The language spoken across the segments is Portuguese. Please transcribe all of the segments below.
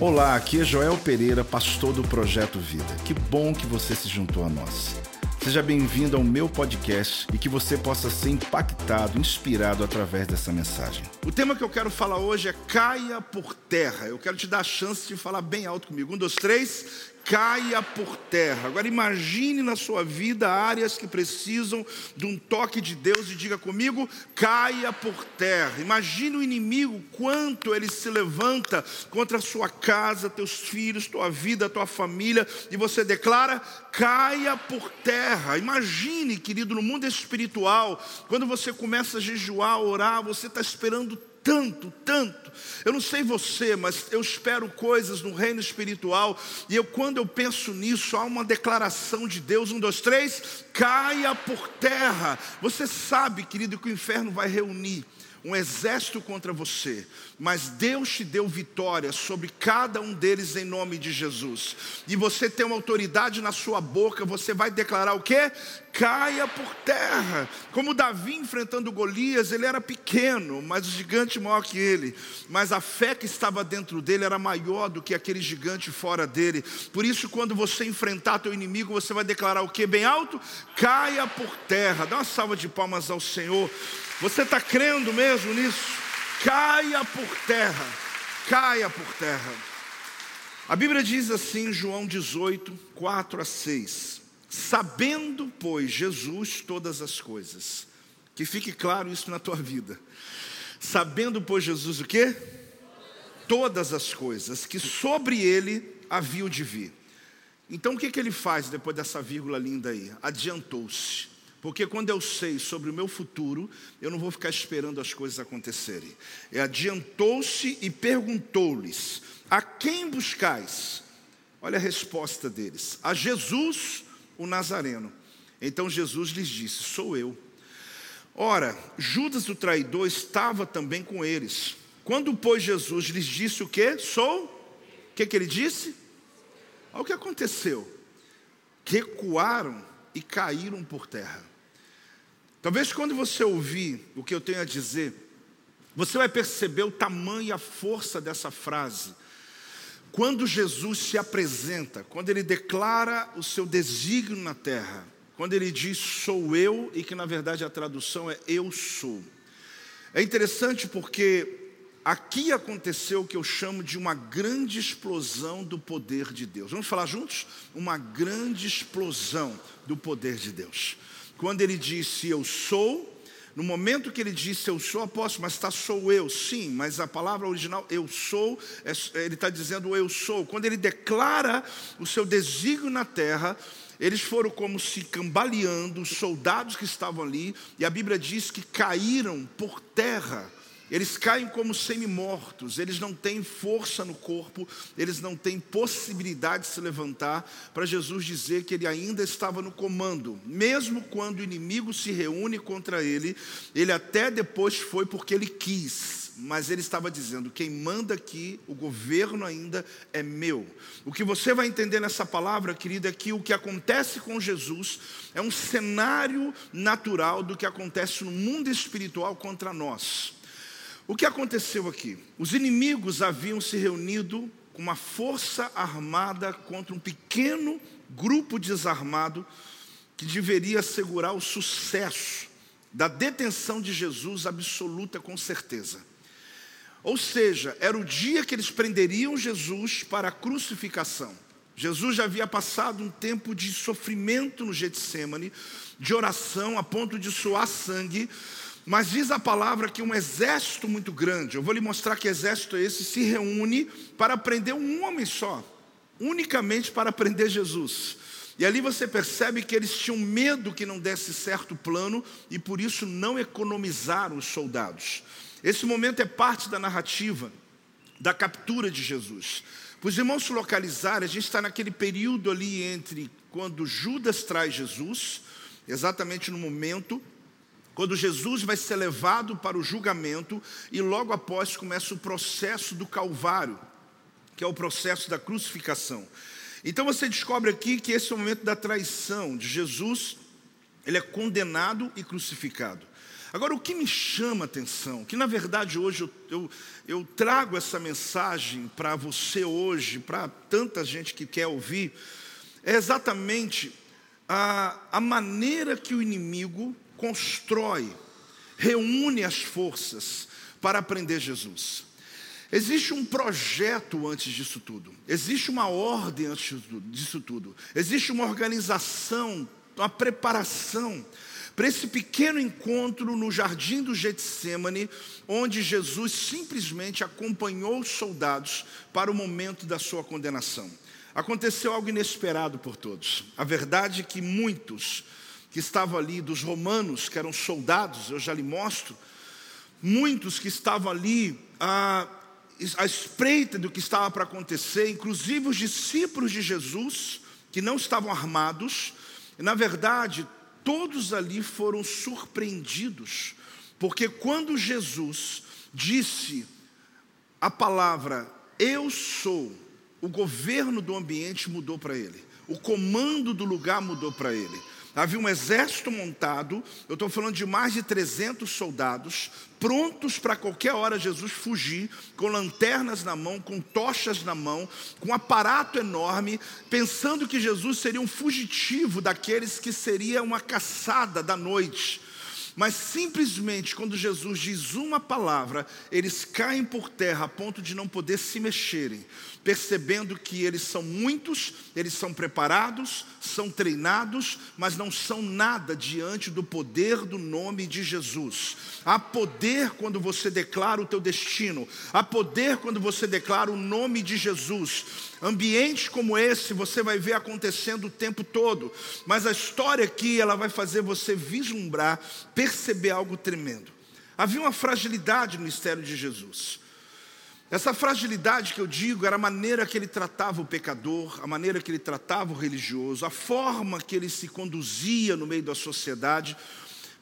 Olá, aqui é Joel Pereira, pastor do Projeto Vida. Que bom que você se juntou a nós. Seja bem-vindo ao meu podcast e que você possa ser impactado, inspirado através dessa mensagem. O tema que eu quero falar hoje é caia por terra. Eu quero te dar a chance de falar bem alto comigo. Um, dois, três caia por terra. Agora imagine na sua vida áreas que precisam de um toque de Deus e diga comigo, caia por terra. Imagine o inimigo quanto ele se levanta contra a sua casa, teus filhos, tua vida, tua família e você declara, caia por terra. Imagine, querido, no mundo espiritual, quando você começa a jejuar, orar, você está esperando tanto, tanto. Eu não sei você, mas eu espero coisas no reino espiritual. E eu, quando eu penso nisso, há uma declaração de Deus: um, dois, três, caia por terra. Você sabe, querido, que o inferno vai reunir um exército contra você, mas Deus te deu vitória sobre cada um deles em nome de Jesus. E você tem uma autoridade na sua boca, você vai declarar o quê? Caia por terra. Como Davi enfrentando Golias, ele era pequeno, mas o gigante maior que ele. Mas a fé que estava dentro dele era maior do que aquele gigante fora dele. Por isso, quando você enfrentar teu inimigo, você vai declarar o quê? Bem alto? Caia por terra. Dá uma salva de palmas ao Senhor. Você está crendo mesmo nisso? Caia por terra, caia por terra. A Bíblia diz assim, João 18, 4 a 6: Sabendo, pois, Jesus todas as coisas, que fique claro isso na tua vida. Sabendo, pois, Jesus o quê? Todas as coisas, que sobre ele havia de vir. Então o que, que ele faz depois dessa vírgula linda aí? Adiantou-se porque quando eu sei sobre o meu futuro, eu não vou ficar esperando as coisas acontecerem. E adiantou-se e perguntou-lhes: A quem buscais? Olha a resposta deles: A Jesus, o Nazareno. Então Jesus lhes disse: Sou eu. Ora, Judas o traidor estava também com eles. Quando, pois, Jesus lhes disse o que? Sou? O que, que ele disse? Olha o que aconteceu. Recuaram e caíram por terra. Talvez quando você ouvir o que eu tenho a dizer, você vai perceber o tamanho e a força dessa frase. Quando Jesus se apresenta, quando ele declara o seu desígnio na terra, quando ele diz sou eu, e que na verdade a tradução é eu sou. É interessante porque aqui aconteceu o que eu chamo de uma grande explosão do poder de Deus. Vamos falar juntos? Uma grande explosão do poder de Deus quando ele disse eu sou, no momento que ele disse eu sou apóstolo, mas está sou eu, sim, mas a palavra original eu sou, é, ele está dizendo eu sou. Quando ele declara o seu desígnio na terra, eles foram como se cambaleando, os soldados que estavam ali, e a Bíblia diz que caíram por terra eles caem como semi-mortos, eles não têm força no corpo, eles não têm possibilidade de se levantar, para Jesus dizer que ele ainda estava no comando. Mesmo quando o inimigo se reúne contra ele, ele até depois foi porque ele quis, mas ele estava dizendo: quem manda aqui, o governo ainda é meu. O que você vai entender nessa palavra, querida, é que o que acontece com Jesus é um cenário natural do que acontece no mundo espiritual contra nós. O que aconteceu aqui? Os inimigos haviam se reunido com uma força armada contra um pequeno grupo desarmado que deveria assegurar o sucesso da detenção de Jesus absoluta com certeza. Ou seja, era o dia que eles prenderiam Jesus para a crucificação. Jesus já havia passado um tempo de sofrimento no Getsemane, de oração a ponto de suar sangue, mas diz a palavra que um exército muito grande, eu vou lhe mostrar que exército é esse, se reúne para prender um homem só, unicamente para prender Jesus. E ali você percebe que eles tinham medo que não desse certo plano e por isso não economizaram os soldados. Esse momento é parte da narrativa da captura de Jesus. Para os irmãos se localizarem, a gente está naquele período ali entre quando Judas traz Jesus, exatamente no momento quando Jesus vai ser levado para o julgamento e logo após começa o processo do Calvário, que é o processo da crucificação. Então você descobre aqui que esse é o momento da traição de Jesus, ele é condenado e crucificado. Agora, o que me chama a atenção, que na verdade hoje eu, eu, eu trago essa mensagem para você hoje, para tanta gente que quer ouvir, é exatamente a, a maneira que o inimigo constrói, reúne as forças para prender Jesus. Existe um projeto antes disso tudo, existe uma ordem antes disso tudo, existe uma organização, uma preparação para esse pequeno encontro no jardim do Getsemane, onde Jesus simplesmente acompanhou os soldados para o momento da sua condenação. Aconteceu algo inesperado por todos. A verdade é que muitos que estavam ali, dos romanos, que eram soldados, eu já lhe mostro, muitos que estavam ali à, à espreita do que estava para acontecer, inclusive os discípulos de Jesus, que não estavam armados, na verdade, todos ali foram surpreendidos, porque quando Jesus disse a palavra eu sou, o governo do ambiente mudou para ele, o comando do lugar mudou para ele. Havia um exército montado, eu estou falando de mais de 300 soldados, prontos para qualquer hora Jesus fugir, com lanternas na mão, com tochas na mão, com um aparato enorme, pensando que Jesus seria um fugitivo daqueles que seria uma caçada da noite. Mas simplesmente quando Jesus diz uma palavra, eles caem por terra a ponto de não poder se mexerem percebendo que eles são muitos, eles são preparados, são treinados, mas não são nada diante do poder do nome de Jesus. Há poder quando você declara o teu destino, há poder quando você declara o nome de Jesus. Ambientes como esse você vai ver acontecendo o tempo todo, mas a história aqui ela vai fazer você vislumbrar, perceber algo tremendo. Havia uma fragilidade no mistério de Jesus. Essa fragilidade que eu digo era a maneira que ele tratava o pecador, a maneira que ele tratava o religioso, a forma que ele se conduzia no meio da sociedade.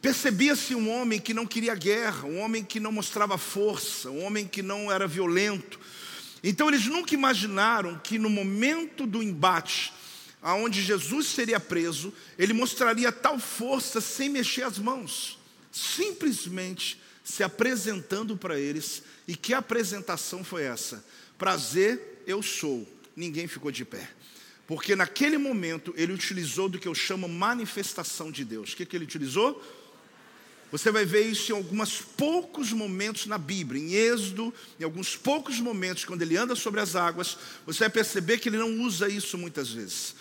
Percebia-se um homem que não queria guerra, um homem que não mostrava força, um homem que não era violento. Então eles nunca imaginaram que no momento do embate, aonde Jesus seria preso, ele mostraria tal força sem mexer as mãos, simplesmente se apresentando para eles e que apresentação foi essa? Prazer, eu sou. Ninguém ficou de pé. Porque naquele momento ele utilizou do que eu chamo manifestação de Deus. O que, que ele utilizou? Você vai ver isso em alguns poucos momentos na Bíblia, em Êxodo, em alguns poucos momentos, quando ele anda sobre as águas, você vai perceber que ele não usa isso muitas vezes.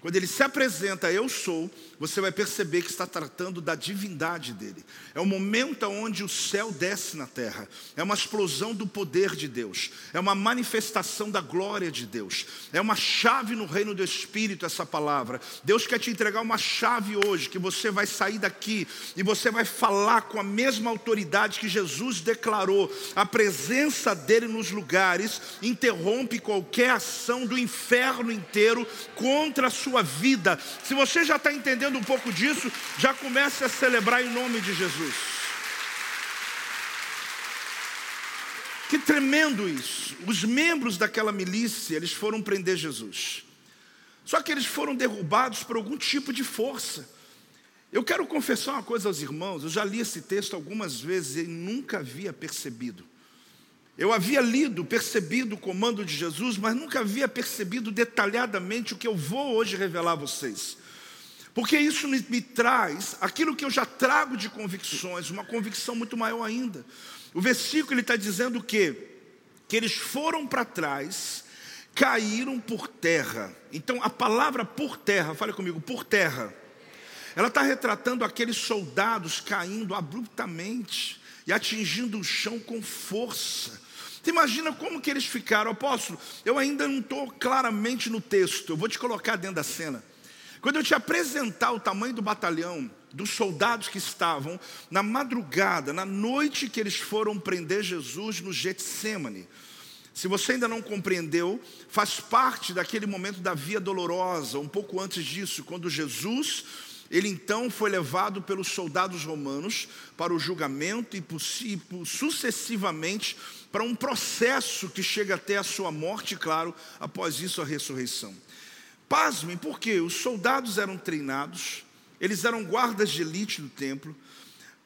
Quando ele se apresenta, eu sou, você vai perceber que está tratando da divindade dele. É o momento onde o céu desce na terra. É uma explosão do poder de Deus. É uma manifestação da glória de Deus. É uma chave no reino do Espírito, essa palavra. Deus quer te entregar uma chave hoje, que você vai sair daqui e você vai falar com a mesma autoridade que Jesus declarou. A presença dele nos lugares interrompe qualquer ação do inferno inteiro contra a sua sua vida. Se você já está entendendo um pouco disso, já comece a celebrar em nome de Jesus. Que tremendo isso. Os membros daquela milícia, eles foram prender Jesus. Só que eles foram derrubados por algum tipo de força. Eu quero confessar uma coisa aos irmãos, eu já li esse texto algumas vezes e nunca havia percebido. Eu havia lido, percebido o comando de Jesus, mas nunca havia percebido detalhadamente o que eu vou hoje revelar a vocês. Porque isso me, me traz aquilo que eu já trago de convicções, uma convicção muito maior ainda. O versículo ele está dizendo o quê? Que eles foram para trás, caíram por terra. Então a palavra por terra, fale comigo, por terra. Ela está retratando aqueles soldados caindo abruptamente e atingindo o chão com força. Você imagina como que eles ficaram, apóstolo? Eu ainda não estou claramente no texto, eu vou te colocar dentro da cena. Quando eu te apresentar o tamanho do batalhão, dos soldados que estavam na madrugada, na noite que eles foram prender Jesus no Getsemane. Se você ainda não compreendeu, faz parte daquele momento da via dolorosa, um pouco antes disso, quando Jesus ele então foi levado pelos soldados romanos para o julgamento e sucessivamente para um processo que chega até a sua morte, claro, após isso a ressurreição. Pasmem, porque os soldados eram treinados, eles eram guardas de elite do templo,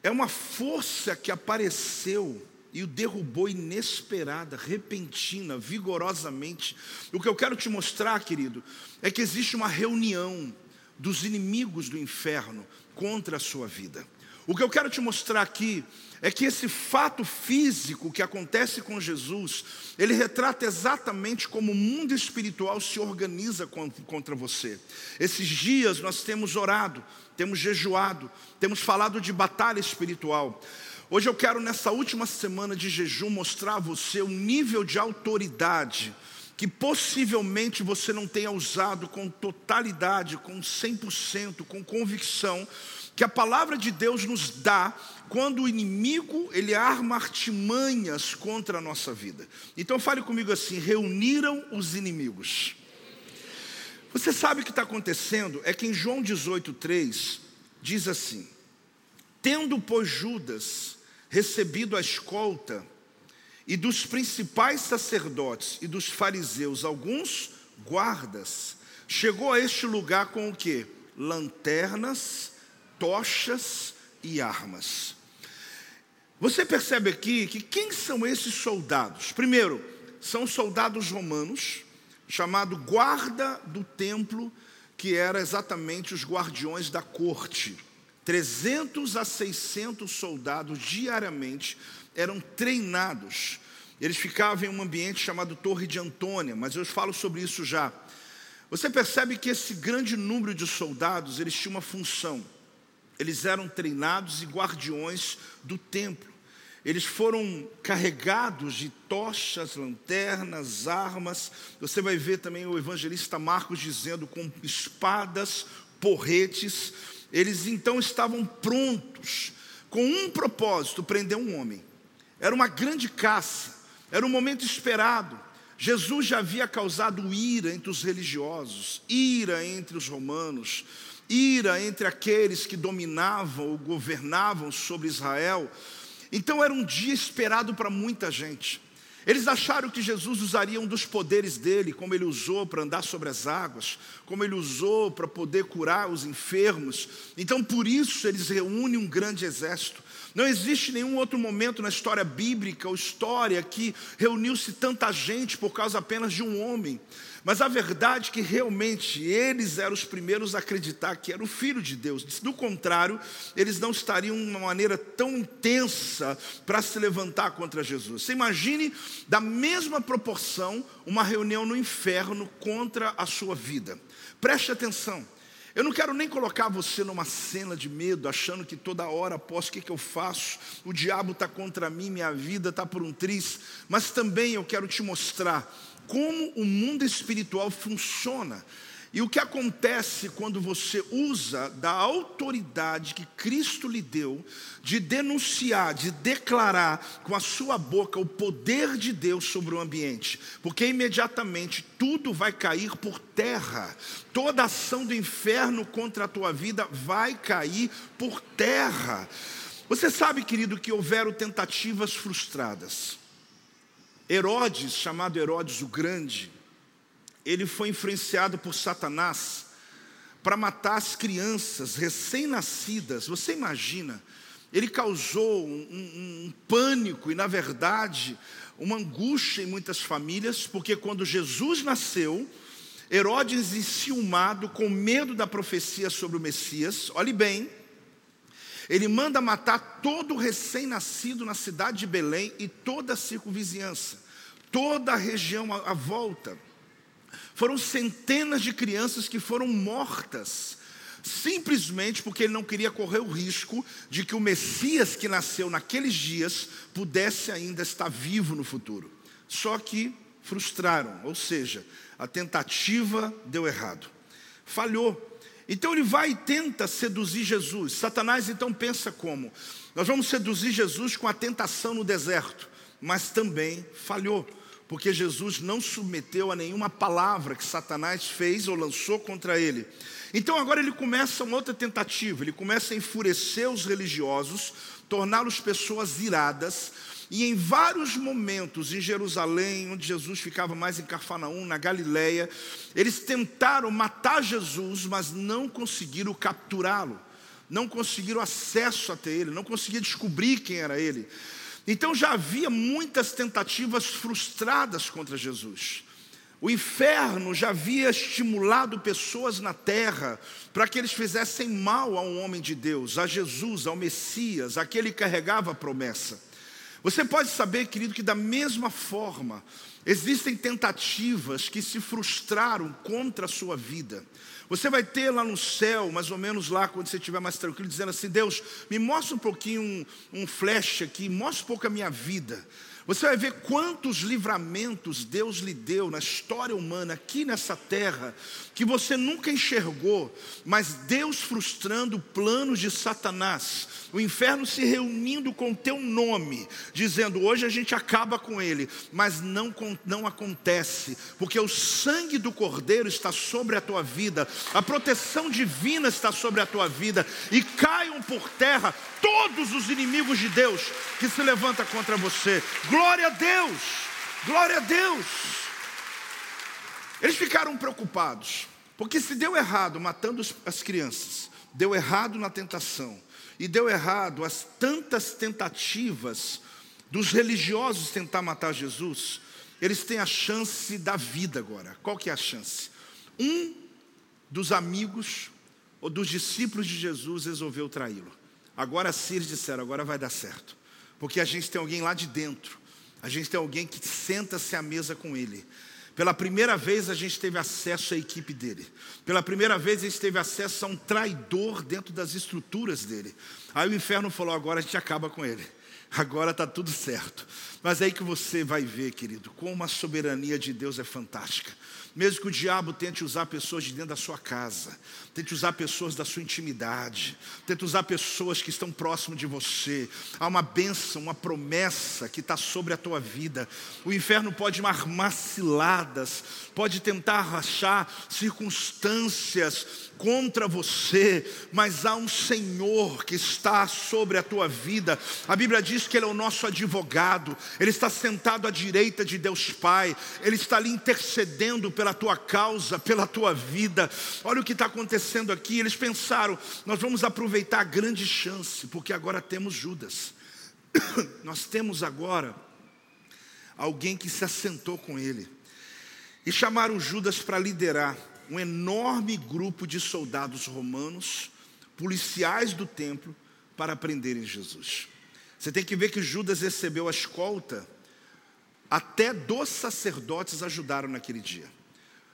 é uma força que apareceu e o derrubou inesperada, repentina, vigorosamente. O que eu quero te mostrar, querido, é que existe uma reunião dos inimigos do inferno contra a sua vida. O que eu quero te mostrar aqui é que esse fato físico que acontece com Jesus, ele retrata exatamente como o mundo espiritual se organiza contra você. Esses dias nós temos orado, temos jejuado, temos falado de batalha espiritual. Hoje eu quero, nessa última semana de jejum, mostrar a você um nível de autoridade que possivelmente você não tenha usado com totalidade, com 100%, com convicção, que a palavra de Deus nos dá quando o inimigo ele arma artimanhas contra a nossa vida. Então fale comigo assim: reuniram os inimigos. Você sabe o que está acontecendo? É que em João 18,3 diz assim: Tendo, pois, Judas recebido a escolta e dos principais sacerdotes e dos fariseus alguns guardas, chegou a este lugar com o que? Lanternas, tochas e armas. Você percebe aqui que quem são esses soldados? Primeiro, são soldados romanos, chamado guarda do templo, que era exatamente os guardiões da corte. 300 a 600 soldados diariamente eram treinados. Eles ficavam em um ambiente chamado Torre de Antônia, mas eu falo sobre isso já. Você percebe que esse grande número de soldados, eles tinham uma função. Eles eram treinados e guardiões do templo. Eles foram carregados de tochas, lanternas, armas. Você vai ver também o evangelista Marcos dizendo com espadas, porretes. Eles então estavam prontos, com um propósito: prender um homem. Era uma grande caça, era um momento esperado. Jesus já havia causado ira entre os religiosos, ira entre os romanos, ira entre aqueles que dominavam ou governavam sobre Israel. Então era um dia esperado para muita gente. Eles acharam que Jesus usaria um dos poderes dele, como ele usou para andar sobre as águas, como ele usou para poder curar os enfermos. Então, por isso, eles reúnem um grande exército. Não existe nenhum outro momento na história bíblica ou história que reuniu-se tanta gente por causa apenas de um homem. Mas a verdade é que realmente eles eram os primeiros a acreditar que era o Filho de Deus. Do contrário, eles não estariam de uma maneira tão intensa para se levantar contra Jesus. Você imagine, da mesma proporção, uma reunião no inferno contra a sua vida. Preste atenção. Eu não quero nem colocar você numa cena de medo, achando que toda hora após o que, que eu faço, o diabo está contra mim, minha vida está por um triz, mas também eu quero te mostrar como o mundo espiritual funciona. E o que acontece quando você usa da autoridade que Cristo lhe deu, de denunciar, de declarar com a sua boca o poder de Deus sobre o ambiente, porque imediatamente tudo vai cair por terra, toda ação do inferno contra a tua vida vai cair por terra. Você sabe, querido, que houveram tentativas frustradas. Herodes, chamado Herodes o Grande, ele foi influenciado por Satanás para matar as crianças recém-nascidas. Você imagina? Ele causou um, um, um, pânico e, na verdade, uma angústia em muitas famílias, porque quando Jesus nasceu, Herodes, enciumado, com medo da profecia sobre o Messias, olhe bem, ele manda matar todo recém-nascido na cidade de Belém e toda a circunvizinhança, toda a região à volta. Foram centenas de crianças que foram mortas, simplesmente porque ele não queria correr o risco de que o Messias que nasceu naqueles dias pudesse ainda estar vivo no futuro. Só que frustraram, ou seja, a tentativa deu errado, falhou. Então ele vai e tenta seduzir Jesus. Satanás então pensa como? Nós vamos seduzir Jesus com a tentação no deserto, mas também falhou, porque Jesus não submeteu a nenhuma palavra que Satanás fez ou lançou contra ele. Então agora ele começa uma outra tentativa, ele começa a enfurecer os religiosos, torná-los pessoas iradas, e em vários momentos em Jerusalém, onde Jesus ficava mais em Cafarnaum, na Galileia, eles tentaram matar Jesus, mas não conseguiram capturá-lo. não conseguiram acesso até ele, não conseguiam descobrir quem era ele. Então já havia muitas tentativas frustradas contra Jesus. O inferno já havia estimulado pessoas na terra para que eles fizessem mal a um homem de Deus, a Jesus, ao Messias, aquele que carregava a promessa. Você pode saber, querido, que da mesma forma existem tentativas que se frustraram contra a sua vida. Você vai ter lá no céu, mais ou menos lá, quando você estiver mais tranquilo, dizendo assim: Deus, me mostra um pouquinho um, um flash aqui, mostra um pouco a minha vida. Você vai ver quantos livramentos Deus lhe deu na história humana aqui nessa terra que você nunca enxergou, mas Deus frustrando planos de Satanás, o inferno se reunindo com teu nome, dizendo: hoje a gente acaba com ele, mas não, não acontece, porque o sangue do Cordeiro está sobre a tua vida, a proteção divina está sobre a tua vida, e caiam por terra todos os inimigos de Deus que se levantam contra você. Glória a Deus! Glória a Deus! Eles ficaram preocupados, porque se deu errado matando as crianças, deu errado na tentação, e deu errado as tantas tentativas dos religiosos tentar matar Jesus, eles têm a chance da vida agora. Qual que é a chance? Um dos amigos ou dos discípulos de Jesus resolveu traí-lo. Agora sim eles disseram, agora vai dar certo. Porque a gente tem alguém lá de dentro. A gente tem alguém que senta-se à mesa com ele. Pela primeira vez a gente teve acesso à equipe dele. Pela primeira vez a gente teve acesso a um traidor dentro das estruturas dele. Aí o inferno falou: agora a gente acaba com ele. Agora está tudo certo. Mas é aí que você vai ver, querido, como a soberania de Deus é fantástica. Mesmo que o diabo tente usar pessoas de dentro da sua casa, tente usar pessoas da sua intimidade, tente usar pessoas que estão próximo de você. Há uma bênção, uma promessa que está sobre a tua vida. O inferno pode armar ciladas, pode tentar rachar circunstâncias contra você, mas há um Senhor que está sobre a tua vida. A Bíblia diz que Ele é o nosso advogado, Ele está sentado à direita de Deus Pai, Ele está ali intercedendo pela tua causa, pela tua vida. Olha o que está acontecendo aqui. Eles pensaram: nós vamos aproveitar a grande chance, porque agora temos Judas, nós temos agora alguém que se assentou com Ele. E chamaram Judas para liderar um enorme grupo de soldados romanos, policiais do templo, para prenderem Jesus. Você tem que ver que Judas recebeu a escolta, até dos sacerdotes ajudaram naquele dia.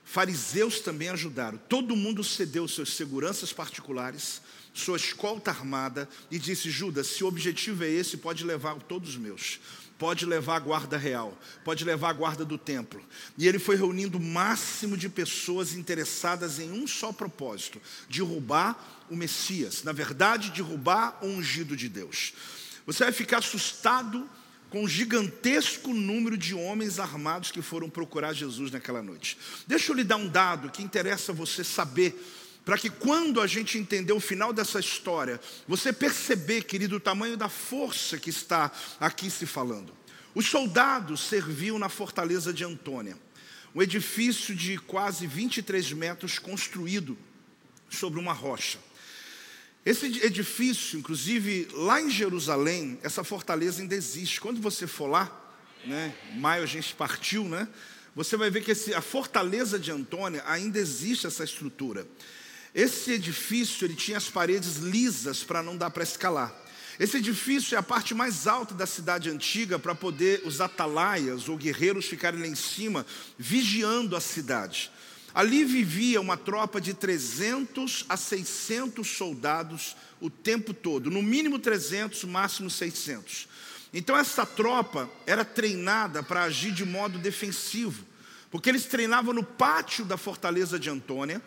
Fariseus também ajudaram. Todo mundo cedeu suas seguranças particulares, sua escolta armada e disse: Judas, se o objetivo é esse, pode levar todos os meus pode levar a guarda real, pode levar a guarda do templo. E ele foi reunindo o máximo de pessoas interessadas em um só propósito: derrubar o Messias, na verdade, derrubar o ungido de Deus. Você vai ficar assustado com o gigantesco número de homens armados que foram procurar Jesus naquela noite. Deixa eu lhe dar um dado que interessa você saber para que quando a gente entender o final dessa história, você perceber, querido, o tamanho da força que está aqui se falando. Os soldados serviam na fortaleza de Antônia, um edifício de quase 23 metros construído sobre uma rocha. Esse edifício, inclusive lá em Jerusalém, essa fortaleza ainda existe. Quando você for lá, né, maio a gente partiu, né? Você vai ver que esse, a fortaleza de Antônia ainda existe essa estrutura. Esse edifício ele tinha as paredes lisas para não dar para escalar. Esse edifício é a parte mais alta da cidade antiga para poder os atalaias ou guerreiros ficarem lá em cima vigiando a cidade. Ali vivia uma tropa de 300 a 600 soldados o tempo todo, no mínimo 300, máximo 600. Então essa tropa era treinada para agir de modo defensivo, porque eles treinavam no pátio da fortaleza de Antônia,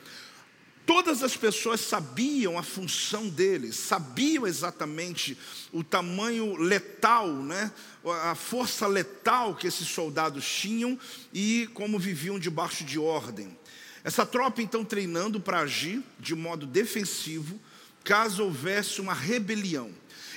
Todas as pessoas sabiam a função deles, sabiam exatamente o tamanho letal, né? a força letal que esses soldados tinham e como viviam debaixo de ordem. Essa tropa então treinando para agir de modo defensivo, caso houvesse uma rebelião.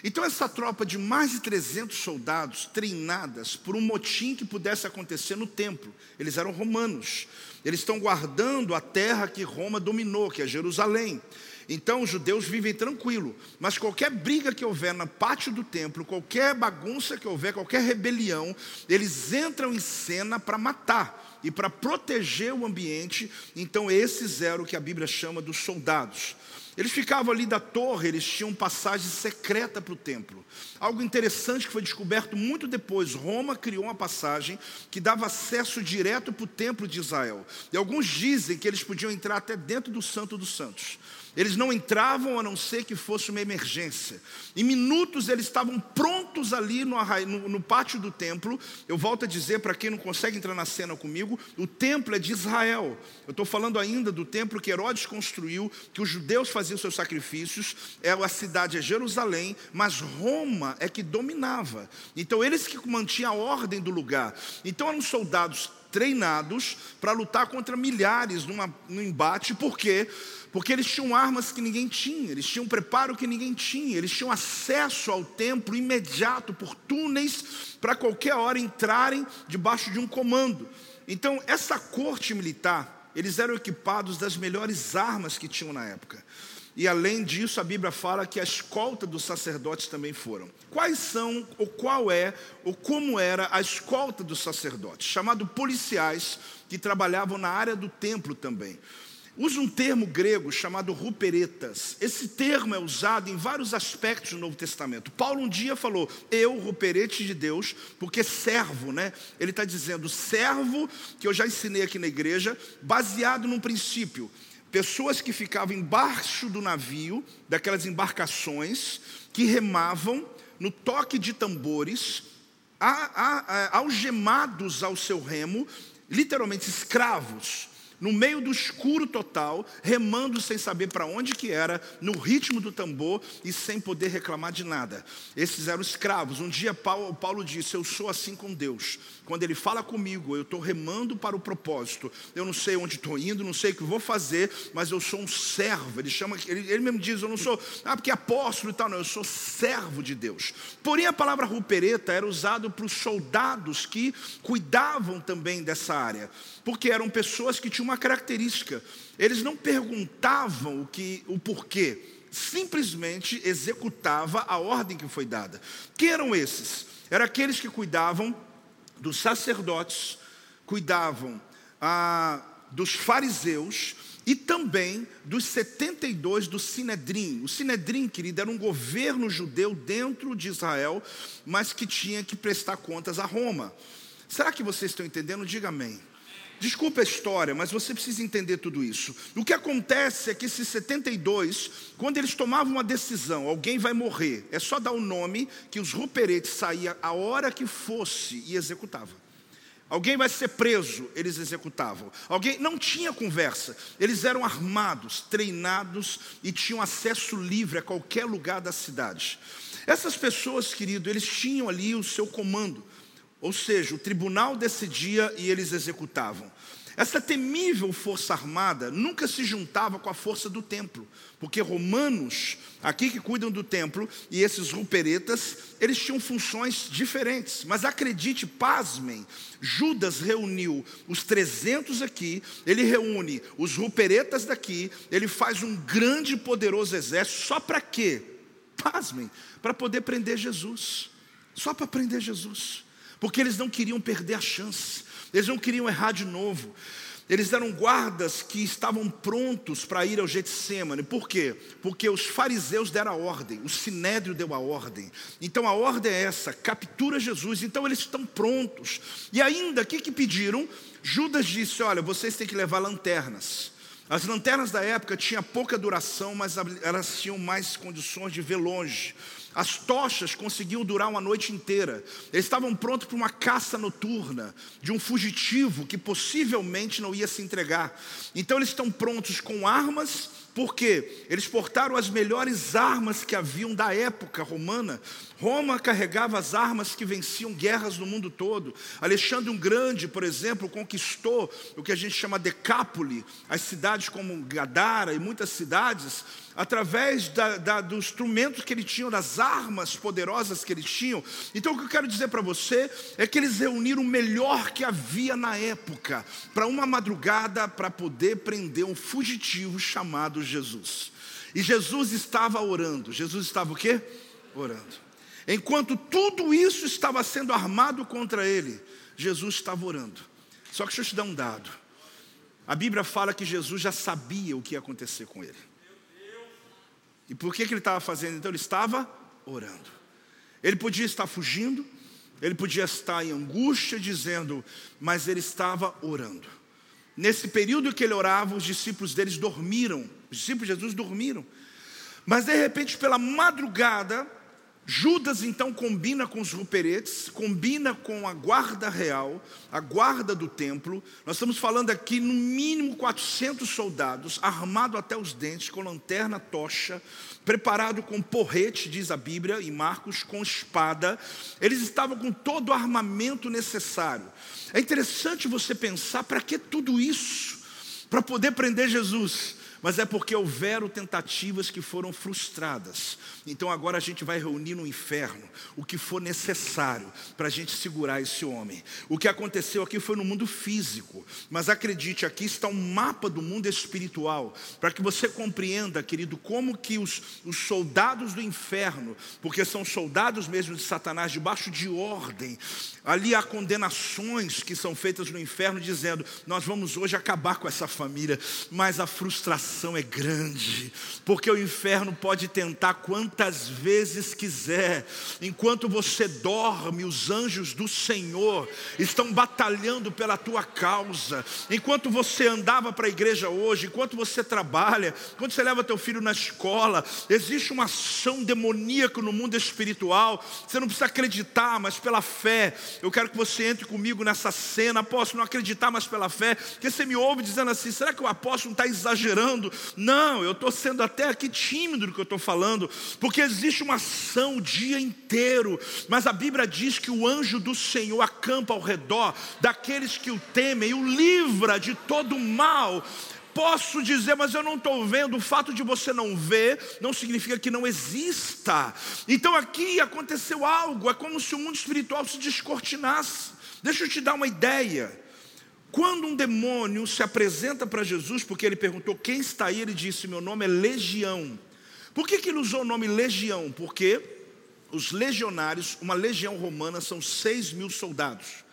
Então, essa tropa de mais de 300 soldados treinadas por um motim que pudesse acontecer no templo, eles eram romanos, eles estão guardando a terra que Roma dominou, que é Jerusalém. Então os judeus vivem tranquilo, mas qualquer briga que houver no pátio do templo, qualquer bagunça que houver, qualquer rebelião, eles entram em cena para matar e para proteger o ambiente. Então esses eram o que a Bíblia chama dos soldados. Eles ficavam ali da torre, eles tinham passagem secreta para o templo. Algo interessante que foi descoberto muito depois: Roma criou uma passagem que dava acesso direto para o templo de Israel. E alguns dizem que eles podiam entrar até dentro do Santo dos Santos. Eles não entravam a não ser que fosse uma emergência. Em minutos eles estavam prontos ali no, no, no pátio do templo. Eu volto a dizer para quem não consegue entrar na cena comigo: o templo é de Israel. Eu estou falando ainda do templo que Herodes construiu, que os judeus faziam seus sacrifícios. É, a cidade é Jerusalém, mas Roma é que dominava. Então eles que mantinham a ordem do lugar. Então eram soldados treinados para lutar contra milhares numa, num embate, por quê? porque eles tinham armas que ninguém tinha, eles tinham preparo que ninguém tinha, eles tinham acesso ao templo imediato por túneis para qualquer hora entrarem debaixo de um comando. Então, essa corte militar, eles eram equipados das melhores armas que tinham na época. E além disso, a Bíblia fala que a escolta dos sacerdotes também foram. Quais são, ou qual é, ou como era a escolta dos sacerdotes? Chamado policiais que trabalhavam na área do templo também usa um termo grego chamado ruperetas. Esse termo é usado em vários aspectos do Novo Testamento. Paulo um dia falou, eu, ruperete de Deus, porque servo, né? Ele está dizendo, servo, que eu já ensinei aqui na igreja, baseado num princípio. Pessoas que ficavam embaixo do navio, daquelas embarcações, que remavam no toque de tambores, algemados ao seu remo, literalmente escravos no meio do escuro total, remando sem saber para onde que era, no ritmo do tambor e sem poder reclamar de nada. Esses eram escravos. Um dia Paulo, Paulo disse: Eu sou assim com Deus. Quando Ele fala comigo, eu estou remando para o propósito. Eu não sei onde estou indo, não sei o que vou fazer, mas eu sou um servo. Ele chama, ele, ele mesmo diz: Eu não sou, ah, porque apóstolo e tal, não. Eu sou servo de Deus. Porém, a palavra rupereta era usada para os soldados que cuidavam também dessa área, porque eram pessoas que tinham uma característica. Eles não perguntavam o que, o porquê, simplesmente executava a ordem que foi dada. Quem eram esses? Eram aqueles que cuidavam dos sacerdotes, cuidavam ah, dos fariseus e também dos 72 do Sinedrim. O Sinedrim, querido, era um governo judeu dentro de Israel, mas que tinha que prestar contas a Roma. Será que vocês estão entendendo? Diga amém. Desculpa a história, mas você precisa entender tudo isso. O que acontece é que esses 72, quando eles tomavam uma decisão, alguém vai morrer, é só dar o nome que os ruperetes saíam a hora que fosse e executava. Alguém vai ser preso, eles executavam. Alguém não tinha conversa. Eles eram armados, treinados e tinham acesso livre a qualquer lugar da cidade. Essas pessoas, querido, eles tinham ali o seu comando. Ou seja, o tribunal decidia e eles executavam. Essa temível força armada nunca se juntava com a força do templo, porque romanos, aqui que cuidam do templo, e esses ruperetas, eles tinham funções diferentes. Mas acredite, pasmem, Judas reuniu os 300 aqui, ele reúne os ruperetas daqui, ele faz um grande e poderoso exército, só para quê? Pasmem, para poder prender Jesus. Só para prender Jesus porque eles não queriam perder a chance, eles não queriam errar de novo. Eles eram guardas que estavam prontos para ir ao Getsemane. Por quê? Porque os fariseus deram a ordem, o sinédrio deu a ordem. Então a ordem é essa: captura Jesus. Então eles estão prontos. E ainda, o que, que pediram? Judas disse: Olha, vocês têm que levar lanternas. As lanternas da época tinham pouca duração, mas elas tinham mais condições de ver longe. As tochas conseguiam durar uma noite inteira. Eles estavam prontos para uma caça noturna de um fugitivo que possivelmente não ia se entregar. Então eles estão prontos com armas porque eles portaram as melhores armas que haviam da época romana. Roma carregava as armas que venciam guerras no mundo todo. Alexandre o Grande, por exemplo, conquistou o que a gente chama Decápole, as cidades como Gadara e muitas cidades, através da, da, que ele tinha, das armas poderosas que eles tinham. Então, o que eu quero dizer para você é que eles reuniram o melhor que havia na época para uma madrugada para poder prender um fugitivo chamado Jesus. E Jesus estava orando. Jesus estava o quê? Orando. Enquanto tudo isso estava sendo armado contra ele, Jesus estava orando. Só que deixa eu te dar um dado. A Bíblia fala que Jesus já sabia o que ia acontecer com ele. E por que, que ele estava fazendo? Então ele estava orando. Ele podia estar fugindo, ele podia estar em angústia, dizendo, mas ele estava orando. Nesse período que ele orava, os discípulos deles dormiram. Os discípulos de Jesus dormiram. Mas de repente, pela madrugada, Judas então combina com os ruperetes, combina com a guarda real, a guarda do templo. Nós estamos falando aqui no mínimo 400 soldados, armado até os dentes, com lanterna, tocha, preparado com porrete, diz a Bíblia, em Marcos, com espada. Eles estavam com todo o armamento necessário. É interessante você pensar para que tudo isso? Para poder prender Jesus mas é porque houveram tentativas que foram frustradas. Então agora a gente vai reunir no inferno o que for necessário para a gente segurar esse homem. O que aconteceu aqui foi no mundo físico, mas acredite, aqui está um mapa do mundo espiritual, para que você compreenda, querido, como que os, os soldados do inferno, porque são soldados mesmo de Satanás, debaixo de ordem, ali há condenações que são feitas no inferno, dizendo: Nós vamos hoje acabar com essa família, mas a frustração é grande, porque o inferno pode tentar quantas vezes quiser, enquanto você dorme, os anjos do Senhor estão batalhando pela tua causa, enquanto você andava para a igreja hoje, enquanto você trabalha, enquanto você leva teu filho na escola, existe uma ação demoníaca no mundo espiritual, você não precisa acreditar, mas pela fé, eu quero que você entre comigo nessa cena, posso não acreditar, mas pela fé, porque você me ouve dizendo assim: será que o apóstolo está exagerando? Falando. Não, eu estou sendo até aqui tímido do que eu estou falando, porque existe uma ação o dia inteiro, mas a Bíblia diz que o anjo do Senhor acampa ao redor daqueles que o temem e o livra de todo mal posso dizer, mas eu não estou vendo. O fato de você não ver não significa que não exista. Então aqui aconteceu algo, é como se o mundo espiritual se descortinasse. Deixa eu te dar uma ideia. Quando um demônio se apresenta para Jesus, porque ele perguntou quem está aí, ele disse: Meu nome é Legião. Por que, que ele usou o nome Legião? Porque os legionários, uma legião romana, são 6 mil soldados.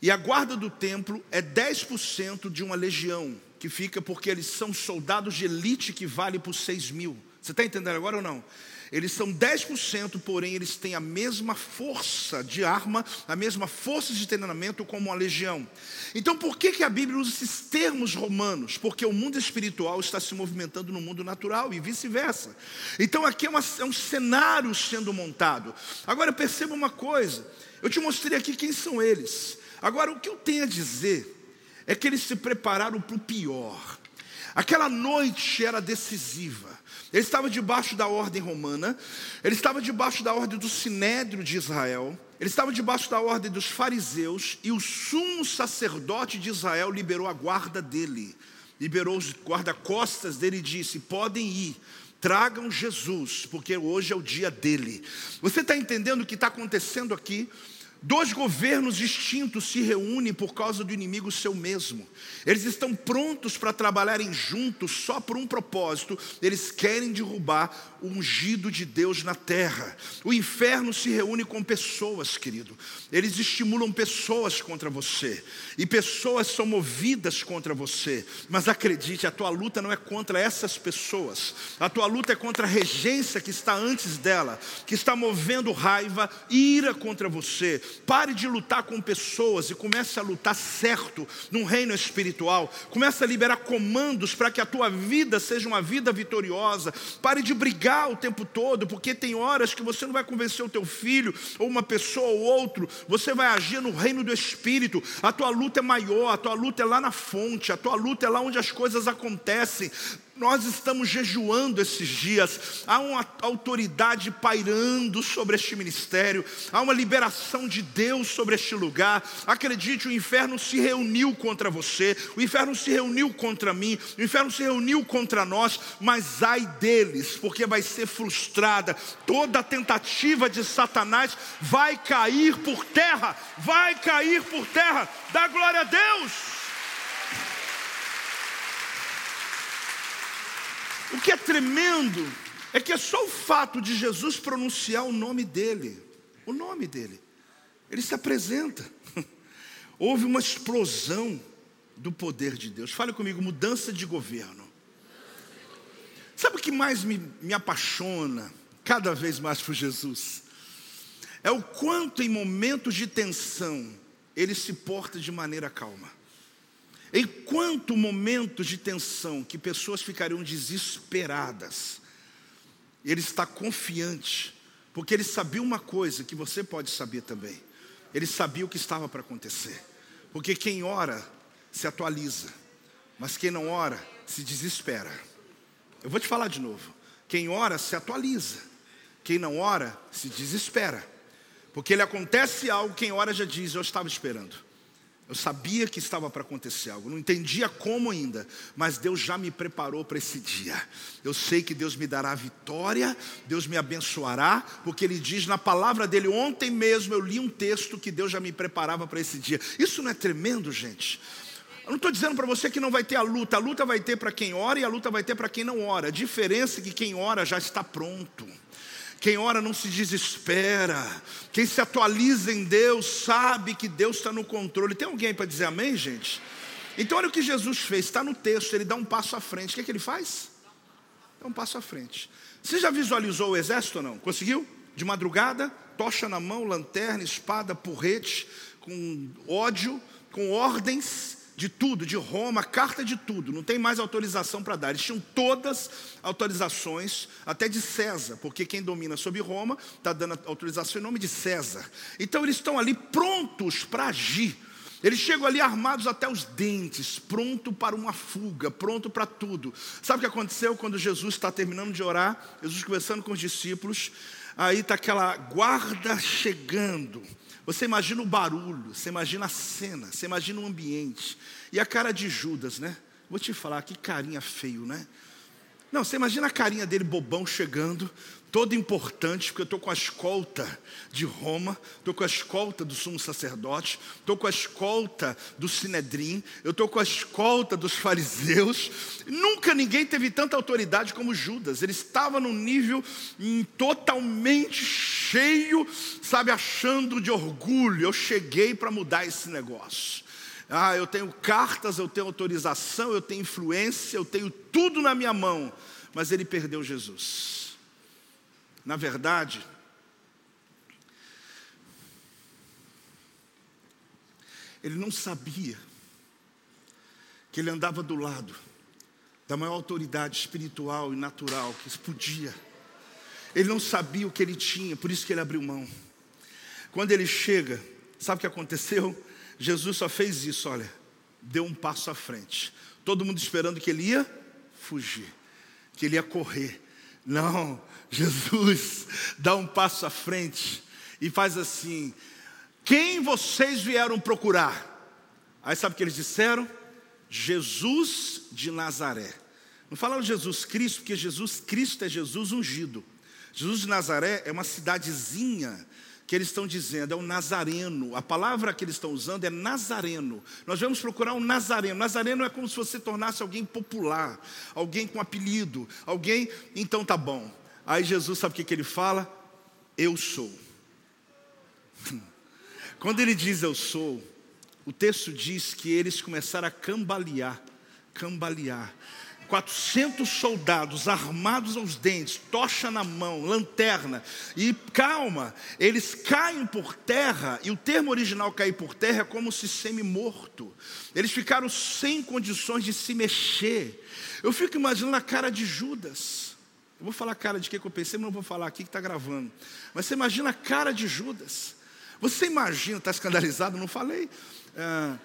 E a guarda do templo é 10% de uma legião, que fica porque eles são soldados de elite que vale por 6 mil. Você está entendendo agora ou não? Eles são 10%, porém eles têm a mesma força de arma, a mesma força de treinamento como a legião. Então por que, que a Bíblia usa esses termos romanos? Porque o mundo espiritual está se movimentando no mundo natural e vice-versa. Então aqui é, uma, é um cenário sendo montado. Agora perceba uma coisa, eu te mostrei aqui quem são eles. Agora o que eu tenho a dizer é que eles se prepararam para o pior. Aquela noite era decisiva. Ele estava debaixo da ordem romana, ele estava debaixo da ordem do sinédrio de Israel, ele estava debaixo da ordem dos fariseus, e o sumo sacerdote de Israel liberou a guarda dele, liberou os guarda-costas dele e disse: Podem ir, tragam Jesus, porque hoje é o dia dele. Você está entendendo o que está acontecendo aqui? Dois governos distintos se reúnem por causa do inimigo seu mesmo. Eles estão prontos para trabalharem juntos só por um propósito: eles querem derrubar o ungido de Deus na terra. O inferno se reúne com pessoas, querido. Eles estimulam pessoas contra você, e pessoas são movidas contra você. Mas acredite, a tua luta não é contra essas pessoas, a tua luta é contra a regência que está antes dela, que está movendo raiva, ira contra você Pare de lutar com pessoas e comece a lutar certo num reino espiritual. Comece a liberar comandos para que a tua vida seja uma vida vitoriosa. Pare de brigar o tempo todo, porque tem horas que você não vai convencer o teu filho ou uma pessoa ou outro. Você vai agir no reino do espírito. A tua luta é maior, a tua luta é lá na fonte, a tua luta é lá onde as coisas acontecem. Nós estamos jejuando esses dias, há uma autoridade pairando sobre este ministério, há uma liberação de Deus sobre este lugar. Acredite, o inferno se reuniu contra você, o inferno se reuniu contra mim, o inferno se reuniu contra nós, mas ai deles, porque vai ser frustrada. Toda tentativa de Satanás vai cair por terra, vai cair por terra. Dá glória a Deus. O que é tremendo é que é só o fato de Jesus pronunciar o nome dele, o nome dele, ele se apresenta. Houve uma explosão do poder de Deus. Fale comigo, mudança de governo. Sabe o que mais me, me apaixona cada vez mais por Jesus? É o quanto em momentos de tensão ele se porta de maneira calma. Em quanto momentos de tensão que pessoas ficariam desesperadas, ele está confiante, porque ele sabia uma coisa que você pode saber também. Ele sabia o que estava para acontecer. Porque quem ora se atualiza, mas quem não ora se desespera. Eu vou te falar de novo. Quem ora se atualiza, quem não ora se desespera. Porque ele acontece algo, quem ora já diz: Eu estava esperando. Eu sabia que estava para acontecer algo, não entendia como ainda, mas Deus já me preparou para esse dia. Eu sei que Deus me dará vitória, Deus me abençoará, porque Ele diz na palavra dele, ontem mesmo eu li um texto que Deus já me preparava para esse dia. Isso não é tremendo, gente? Eu não estou dizendo para você que não vai ter a luta, a luta vai ter para quem ora e a luta vai ter para quem não ora. A diferença é que quem ora já está pronto. Quem ora não se desespera. Quem se atualiza em Deus sabe que Deus está no controle. Tem alguém para dizer amém, gente? Então, olha o que Jesus fez, está no texto, ele dá um passo à frente. O que, é que ele faz? Dá um passo à frente. Você já visualizou o exército ou não? Conseguiu? De madrugada, tocha na mão, lanterna, espada, porrete, com ódio, com ordens de tudo, de Roma, carta de tudo, não tem mais autorização para dar. Eles tinham todas autorizações, até de César, porque quem domina sobre Roma está dando autorização em nome de César. Então eles estão ali prontos para agir. Eles chegam ali armados até os dentes, pronto para uma fuga, pronto para tudo. Sabe o que aconteceu quando Jesus está terminando de orar? Jesus conversando com os discípulos, aí está aquela guarda chegando. Você imagina o barulho, você imagina a cena, você imagina o ambiente. E a cara de Judas, né? Vou te falar, que carinha feio, né? Não, você imagina a carinha dele bobão chegando, todo importante, porque eu estou com a escolta de Roma, estou com a escolta do sumo sacerdote, estou com a escolta do Sinedrim, eu estou com a escolta dos fariseus. Nunca ninguém teve tanta autoridade como Judas. Ele estava num nível totalmente cheio, sabe, achando de orgulho. Eu cheguei para mudar esse negócio. Ah, eu tenho cartas, eu tenho autorização, eu tenho influência, eu tenho tudo na minha mão. Mas ele perdeu Jesus. Na verdade, ele não sabia que ele andava do lado da maior autoridade espiritual e natural que podia. Ele não sabia o que ele tinha, por isso que ele abriu mão. Quando ele chega, sabe o que aconteceu? Jesus só fez isso, olha, deu um passo à frente. Todo mundo esperando que ele ia fugir, que ele ia correr. Não, Jesus dá um passo à frente e faz assim: Quem vocês vieram procurar? Aí sabe o que eles disseram? Jesus de Nazaré. Não falaram Jesus Cristo, porque Jesus Cristo é Jesus ungido. Jesus de Nazaré é uma cidadezinha que eles estão dizendo, é o nazareno. A palavra que eles estão usando é nazareno. Nós vamos procurar um nazareno. Nazareno é como se você tornasse alguém popular, alguém com apelido, alguém, então tá bom. Aí Jesus sabe o que, que ele fala? Eu sou. Quando ele diz eu sou, o texto diz que eles começaram a cambalear, cambalear. 400 soldados armados aos dentes, tocha na mão, lanterna, e calma, eles caem por terra, e o termo original cair por terra é como se semi-morto. Eles ficaram sem condições de se mexer. Eu fico imaginando a cara de Judas. Eu vou falar a cara de que eu pensei, mas não vou falar aqui que está gravando. Mas você imagina a cara de Judas. Você imagina, está escandalizado? Não falei. É,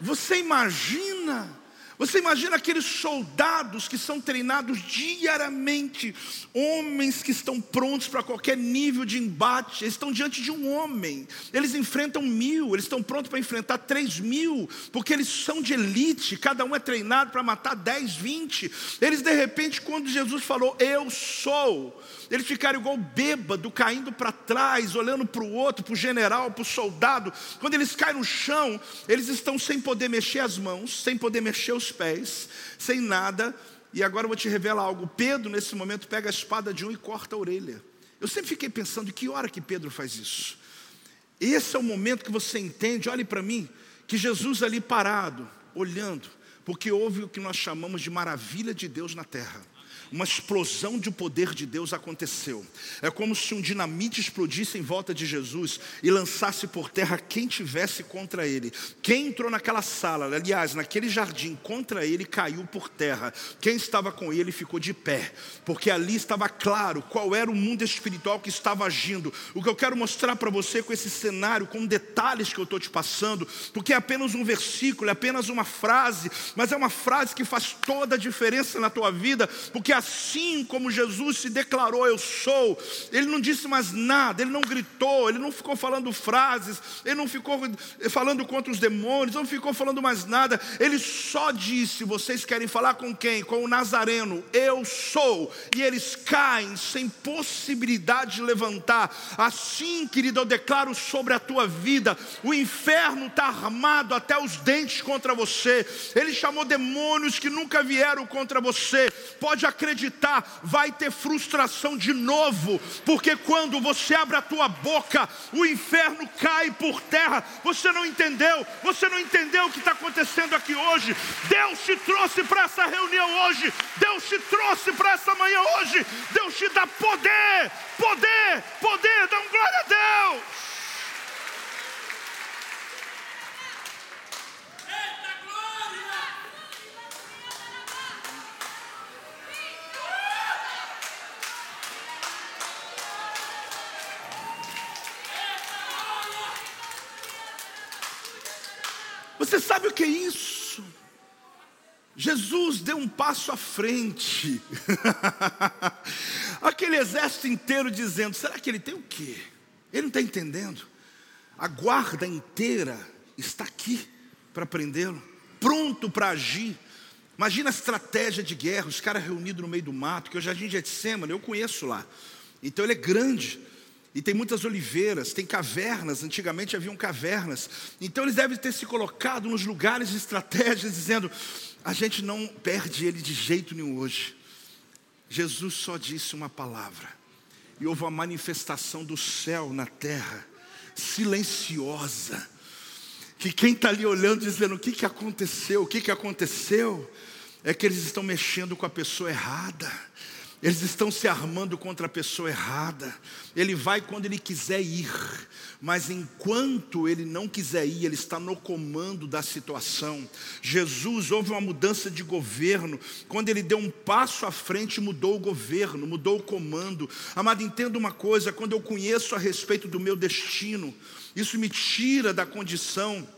você imagina você imagina aqueles soldados que são treinados diariamente, homens que estão prontos para qualquer nível de embate, eles estão diante de um homem, eles enfrentam mil, eles estão prontos para enfrentar três mil, porque eles são de elite, cada um é treinado para matar dez, vinte. Eles de repente, quando Jesus falou, Eu sou, eles ficaram igual bêbado, caindo para trás, olhando para o outro, para o general, para o soldado. Quando eles caem no chão, eles estão sem poder mexer as mãos, sem poder mexer os pés, sem nada. E agora eu vou te revelar algo. Pedro, nesse momento, pega a espada de um e corta a orelha. Eu sempre fiquei pensando, que hora que Pedro faz isso? Esse é o momento que você entende, olhe para mim, que Jesus ali parado, olhando, porque houve o que nós chamamos de maravilha de Deus na terra uma explosão de poder de Deus aconteceu. É como se um dinamite explodisse em volta de Jesus e lançasse por terra quem tivesse contra ele. Quem entrou naquela sala, aliás, naquele jardim contra ele, caiu por terra. Quem estava com ele ficou de pé, porque ali estava claro qual era o mundo espiritual que estava agindo. O que eu quero mostrar para você com esse cenário, com detalhes que eu estou te passando, porque é apenas um versículo, é apenas uma frase, mas é uma frase que faz toda a diferença na tua vida, porque assim como Jesus se declarou, eu sou, ele não disse mais nada, ele não gritou, ele não ficou falando frases, ele não ficou falando contra os demônios, não ficou falando mais nada, ele só disse: vocês querem falar com quem? Com o Nazareno, eu sou, e eles caem sem possibilidade de levantar. Assim, querido, eu declaro sobre a tua vida: o inferno está armado até os dentes contra você, ele chamou demônios que nunca vieram contra você, pode acreditar acreditar, vai ter frustração de novo, porque quando você abre a tua boca, o inferno cai por terra. Você não entendeu? Você não entendeu o que está acontecendo aqui hoje? Deus te trouxe para essa reunião hoje, Deus te trouxe para essa manhã hoje, Deus te dá poder, poder, poder, dá um glória a Deus. Você sabe o que é isso? Jesus deu um passo à frente. Aquele exército inteiro dizendo: será que ele tem o quê? Ele não está entendendo. A guarda inteira está aqui para prendê-lo, pronto para agir. Imagina a estratégia de guerra, os caras reunidos no meio do mato, que o jardim de Getsemane, eu conheço lá. Então ele é grande. E tem muitas oliveiras, tem cavernas, antigamente haviam cavernas. Então eles devem ter se colocado nos lugares de estratégias, dizendo: a gente não perde ele de jeito nenhum hoje. Jesus só disse uma palavra, e houve uma manifestação do céu na terra, silenciosa, que quem está ali olhando, dizendo: o que, que aconteceu? O que, que aconteceu? É que eles estão mexendo com a pessoa errada eles estão se armando contra a pessoa errada. Ele vai quando ele quiser ir, mas enquanto ele não quiser ir, ele está no comando da situação. Jesus houve uma mudança de governo. Quando ele deu um passo à frente, mudou o governo, mudou o comando. Amado, entenda uma coisa: quando eu conheço a respeito do meu destino, isso me tira da condição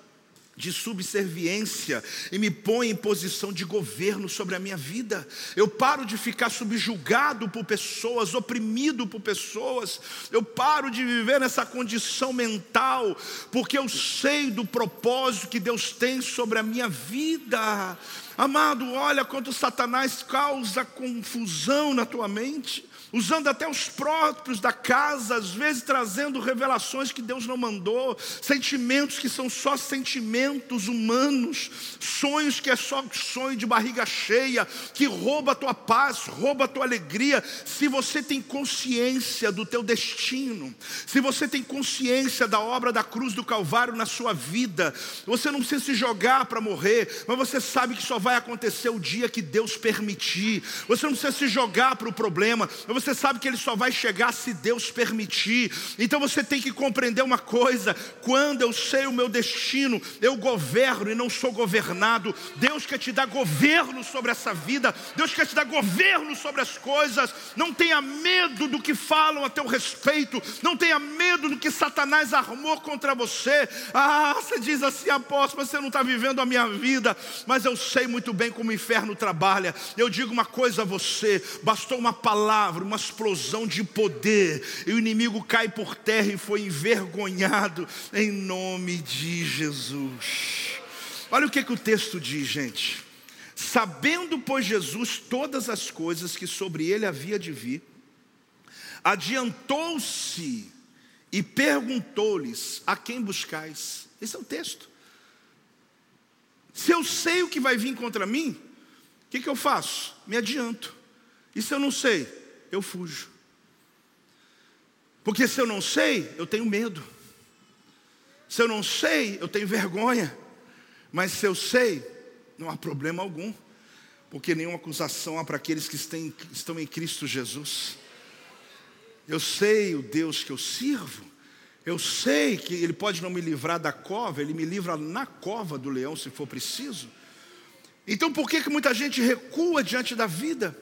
de subserviência e me põe em posição de governo sobre a minha vida. Eu paro de ficar subjugado por pessoas, oprimido por pessoas. Eu paro de viver nessa condição mental, porque eu sei do propósito que Deus tem sobre a minha vida. Amado, olha quanto Satanás causa confusão na tua mente usando até os próprios da casa, às vezes trazendo revelações que Deus não mandou, sentimentos que são só sentimentos humanos, sonhos que é só sonho de barriga cheia, que rouba a tua paz, rouba a tua alegria. Se você tem consciência do teu destino, se você tem consciência da obra da cruz do Calvário na sua vida, você não precisa se jogar para morrer, mas você sabe que só vai acontecer o dia que Deus permitir. Você não precisa se jogar para o problema, mas você sabe que ele só vai chegar se Deus permitir. Então você tem que compreender uma coisa: quando eu sei o meu destino, eu governo e não sou governado. Deus quer te dar governo sobre essa vida, Deus quer te dar governo sobre as coisas. Não tenha medo do que falam a teu respeito, não tenha medo do que Satanás armou contra você. Ah, você diz assim, apóstolo, você não está vivendo a minha vida, mas eu sei muito bem como o inferno trabalha. Eu digo uma coisa a você: bastou uma palavra, uma explosão de poder, e o inimigo cai por terra e foi envergonhado em nome de Jesus. Olha o que, que o texto diz, gente. Sabendo, pois, Jesus todas as coisas que sobre ele havia de vir, adiantou-se e perguntou-lhes: A quem buscais? Esse é o texto. Se eu sei o que vai vir contra mim, o que, que eu faço? me adianto. E se eu não sei, eu fujo. Porque se eu não sei, eu tenho medo. Se eu não sei, eu tenho vergonha. Mas se eu sei, não há problema algum. Porque nenhuma acusação há para aqueles que estão em Cristo Jesus. Eu sei o Deus que eu sirvo. Eu sei que Ele pode não me livrar da cova, Ele me livra na cova do leão se for preciso. Então por que, que muita gente recua diante da vida?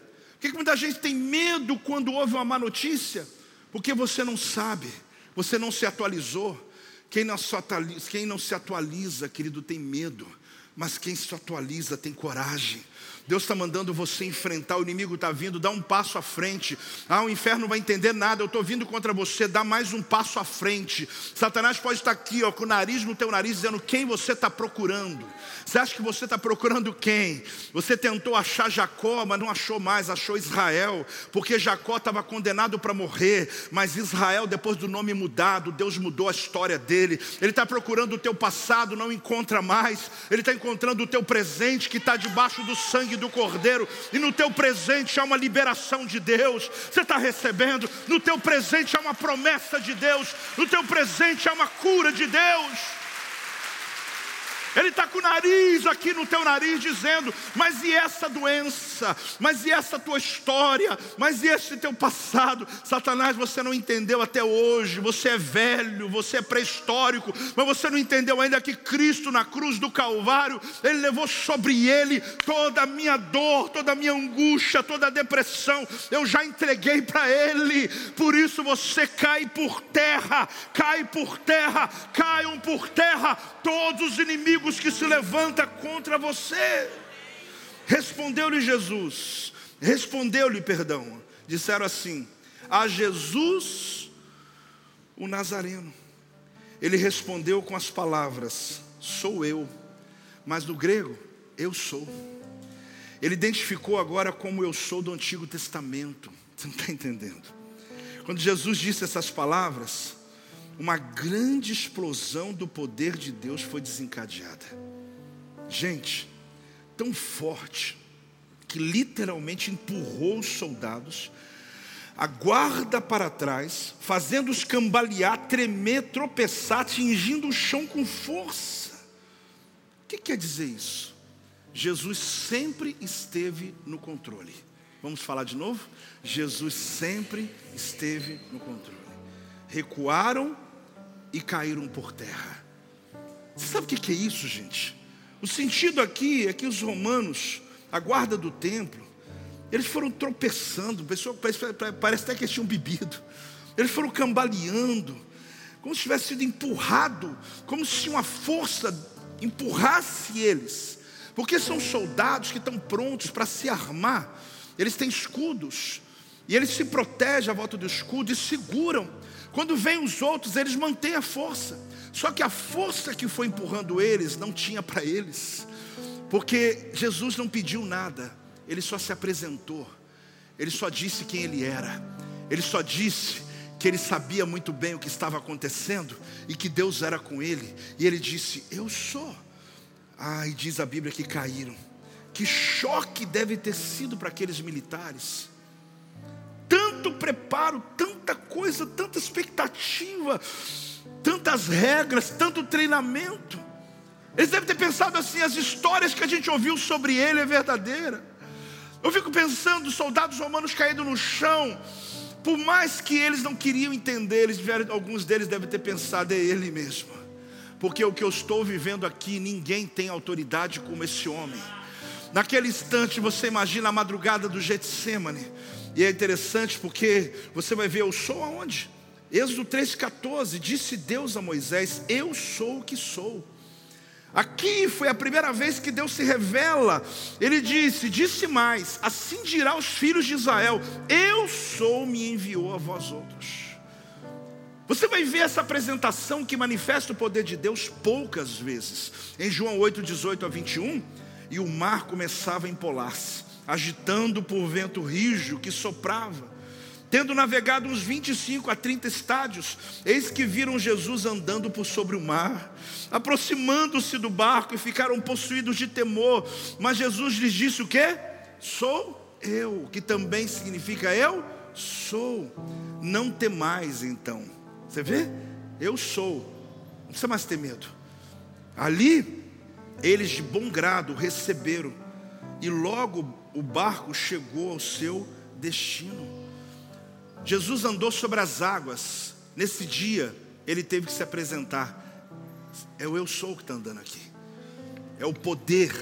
Que, que muita gente tem medo quando ouve uma má notícia? Porque você não sabe, você não se atualizou. Quem não se atualiza, quem não se atualiza querido, tem medo. Mas quem se atualiza tem coragem. Deus está mandando você enfrentar, o inimigo está vindo, dá um passo à frente. Ah, o inferno não vai entender nada, eu estou vindo contra você, dá mais um passo à frente. Satanás pode estar aqui, ó, com o nariz no teu nariz, dizendo quem você está procurando. Você acha que você está procurando quem? Você tentou achar Jacó, mas não achou mais, achou Israel, porque Jacó estava condenado para morrer, mas Israel, depois do nome mudado, Deus mudou a história dele. Ele está procurando o teu passado, não encontra mais, ele está encontrando o teu presente que está debaixo do sangue sangue do Cordeiro, e no teu presente há uma liberação de Deus. Você está recebendo, no teu presente há uma promessa de Deus, no teu presente há uma cura de Deus. Ele está com o nariz aqui no teu nariz dizendo: Mas e essa doença? Mas e essa tua história? Mas e esse teu passado? Satanás, você não entendeu até hoje. Você é velho, você é pré-histórico, mas você não entendeu ainda que Cristo na cruz do Calvário, Ele levou sobre Ele toda a minha dor, toda a minha angústia, toda a depressão. Eu já entreguei para Ele. Por isso você cai por terra, cai por terra, caiam por terra todos os inimigos inimigos que se levanta contra você. Respondeu-lhe Jesus, respondeu-lhe, perdão, disseram assim: a Jesus o Nazareno. Ele respondeu com as palavras: Sou eu, mas no grego, eu sou. Ele identificou agora como eu sou do Antigo Testamento. Você não está entendendo? Quando Jesus disse essas palavras, uma grande explosão do poder de Deus foi desencadeada. Gente, tão forte que literalmente empurrou os soldados, a guarda para trás, fazendo-os cambalear, tremer, tropeçar, atingindo o chão com força. O que quer dizer isso? Jesus sempre esteve no controle. Vamos falar de novo? Jesus sempre esteve no controle. Recuaram e caíram por terra. Você sabe o que é isso, gente? O sentido aqui é que os romanos, a guarda do templo, eles foram tropeçando, parece até que eles tinham bebido, eles foram cambaleando, como se tivesse sido empurrado, como se uma força empurrasse eles, porque são soldados que estão prontos para se armar, eles têm escudos, e eles se protegem à volta do escudo e seguram quando vêm os outros, eles mantêm a força. Só que a força que foi empurrando eles não tinha para eles. Porque Jesus não pediu nada, ele só se apresentou. Ele só disse quem ele era. Ele só disse que ele sabia muito bem o que estava acontecendo e que Deus era com ele. E ele disse: Eu sou. Ah, diz a Bíblia que caíram. Que choque deve ter sido para aqueles militares tanto preparo, tanta coisa, tanta expectativa, tantas regras, tanto treinamento. Eles devem ter pensado assim: as histórias que a gente ouviu sobre ele é verdadeira. Eu fico pensando, soldados romanos caídos no chão, por mais que eles não queriam entender, eles alguns deles devem ter pensado, é ele mesmo. Porque o que eu estou vivendo aqui, ninguém tem autoridade como esse homem. Naquele instante, você imagina a madrugada do Getsemane. E é interessante porque você vai ver, eu sou aonde? Êxodo 3,14, disse Deus a Moisés: Eu sou o que sou. Aqui foi a primeira vez que Deus se revela. Ele disse: Disse mais: Assim dirá os filhos de Israel: Eu sou, me enviou a vós outros. Você vai ver essa apresentação que manifesta o poder de Deus poucas vezes. Em João 8, 18 a 21, e o mar começava a empolar-se agitando por vento rijo que soprava. Tendo navegado uns 25 a 30 estádios, eis que viram Jesus andando por sobre o mar, aproximando-se do barco e ficaram possuídos de temor. Mas Jesus lhes disse o que? Sou eu, que também significa eu sou. Não temais então. Você vê? Eu sou. Não precisa mais ter medo. Ali, eles de bom grado receberam, e logo o barco chegou ao seu destino. Jesus andou sobre as águas. Nesse dia, ele teve que se apresentar. É o eu sou que está andando aqui. É o poder,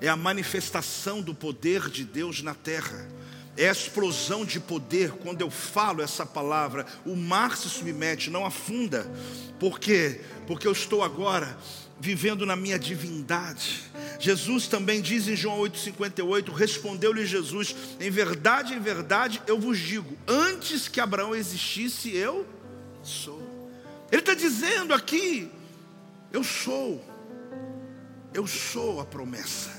é a manifestação do poder de Deus na terra. É a explosão de poder quando eu falo essa palavra. O mar se submete, não afunda. Por quê? Porque eu estou agora vivendo na minha divindade. Jesus também diz em João 8,58: Respondeu-lhe Jesus: Em verdade, em verdade, eu vos digo, antes que Abraão existisse, eu sou. Ele está dizendo aqui: Eu sou, eu sou a promessa,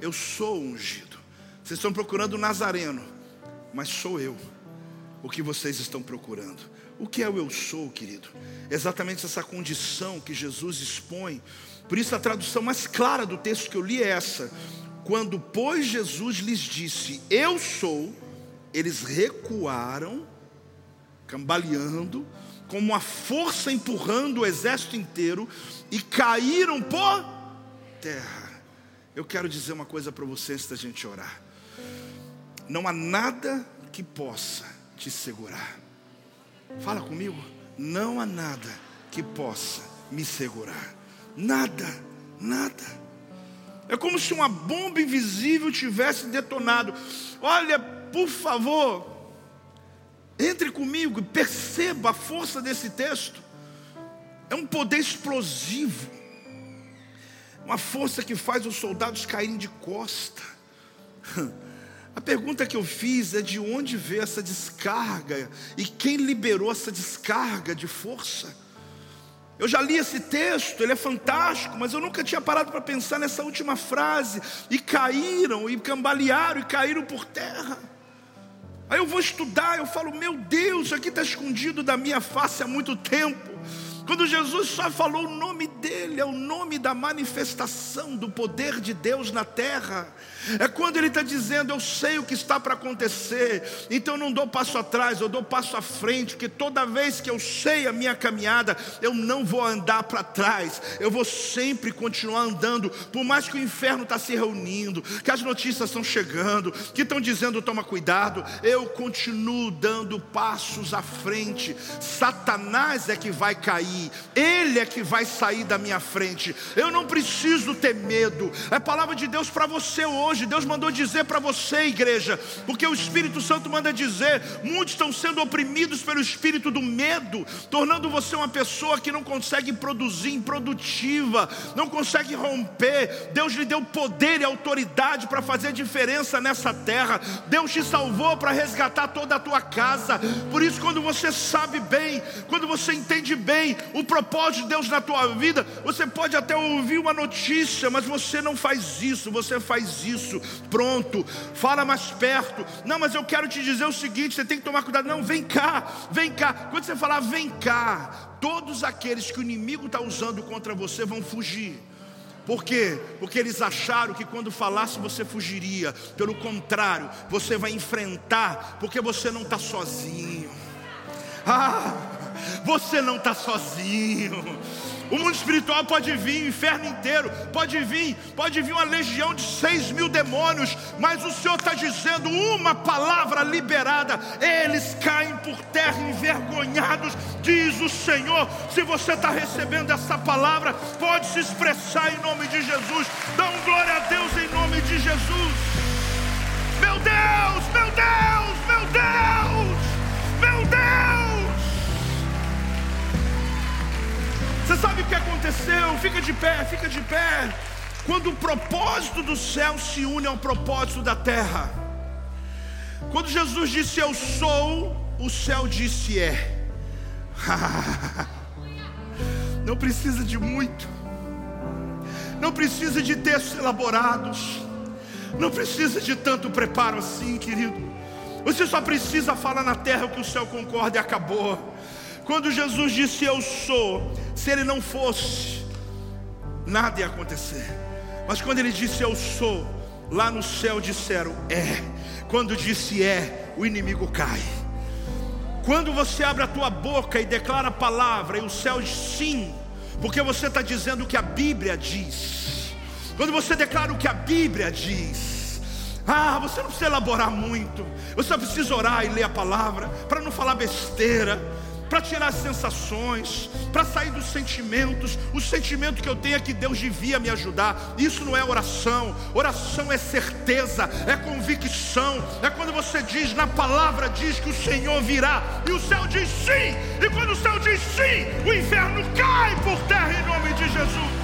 eu sou o ungido. Vocês estão procurando o Nazareno, mas sou eu o que vocês estão procurando. O que é o eu sou, querido? Exatamente essa condição que Jesus expõe. Por isso a tradução mais clara do texto que eu li é essa: quando pois Jesus lhes disse, Eu sou, eles recuaram, cambaleando, como uma força empurrando o exército inteiro e caíram por terra. Eu quero dizer uma coisa para você antes da gente orar. Não há nada que possa te segurar. Fala comigo. Não há nada que possa me segurar. Nada, nada. É como se uma bomba invisível tivesse detonado. Olha, por favor, entre comigo e perceba a força desse texto. É um poder explosivo. Uma força que faz os soldados caírem de costa. A pergunta que eu fiz é de onde veio essa descarga e quem liberou essa descarga de força. Eu já li esse texto, ele é fantástico, mas eu nunca tinha parado para pensar nessa última frase. E caíram, e cambalearam, e caíram por terra. Aí eu vou estudar, eu falo, meu Deus, isso aqui está escondido da minha face há muito tempo. Quando Jesus só falou o nome dele, é o nome da manifestação do poder de Deus na terra. É quando ele está dizendo: Eu sei o que está para acontecer, então eu não dou passo atrás, eu dou passo à frente, porque toda vez que eu sei a minha caminhada, eu não vou andar para trás, eu vou sempre continuar andando, por mais que o inferno está se reunindo, que as notícias estão chegando, que estão dizendo toma cuidado, eu continuo dando passos à frente. Satanás é que vai cair, ele é que vai sair da minha frente. Eu não preciso ter medo. É palavra de Deus para você hoje hoje, Deus mandou dizer para você, igreja, porque o Espírito Santo manda dizer: muitos estão sendo oprimidos pelo espírito do medo, tornando você uma pessoa que não consegue produzir, improdutiva, não consegue romper. Deus lhe deu poder e autoridade para fazer diferença nessa terra. Deus te salvou para resgatar toda a tua casa. Por isso, quando você sabe bem, quando você entende bem o propósito de Deus na tua vida, você pode até ouvir uma notícia, mas você não faz isso, você faz isso pronto, fala mais perto. Não, mas eu quero te dizer o seguinte: você tem que tomar cuidado. Não, vem cá, vem cá. Quando você falar vem cá, todos aqueles que o inimigo está usando contra você vão fugir. Por quê? Porque eles acharam que quando falasse você fugiria. Pelo contrário, você vai enfrentar, porque você não está sozinho. Ah, você não está sozinho. O mundo espiritual pode vir, o inferno inteiro, pode vir, pode vir uma legião de seis mil demônios, mas o Senhor está dizendo uma palavra liberada, eles caem por terra envergonhados, diz o Senhor. Se você está recebendo essa palavra, pode se expressar em nome de Jesus, dá um glória a Deus em nome de Jesus. Meu Deus, meu Deus, meu Deus, Você sabe o que aconteceu? Fica de pé, fica de pé. Quando o propósito do céu se une ao propósito da terra. Quando Jesus disse eu sou, o céu disse é. Não precisa de muito. Não precisa de textos elaborados. Não precisa de tanto preparo assim, querido. Você só precisa falar na terra que o céu concorda e acabou. Quando Jesus disse eu sou, se ele não fosse, nada ia acontecer. Mas quando ele disse eu sou, lá no céu disseram é. Quando disse é, o inimigo cai. Quando você abre a tua boca e declara a palavra, e o céu diz sim, porque você está dizendo o que a Bíblia diz. Quando você declara o que a Bíblia diz, ah, você não precisa elaborar muito, você só precisa orar e ler a palavra, para não falar besteira para tirar as sensações, para sair dos sentimentos. O sentimento que eu tenho é que Deus devia me ajudar. Isso não é oração. Oração é certeza, é convicção. É quando você diz, na palavra diz que o Senhor virá, e o céu diz sim. E quando o céu diz sim, o inferno cai por terra em nome de Jesus.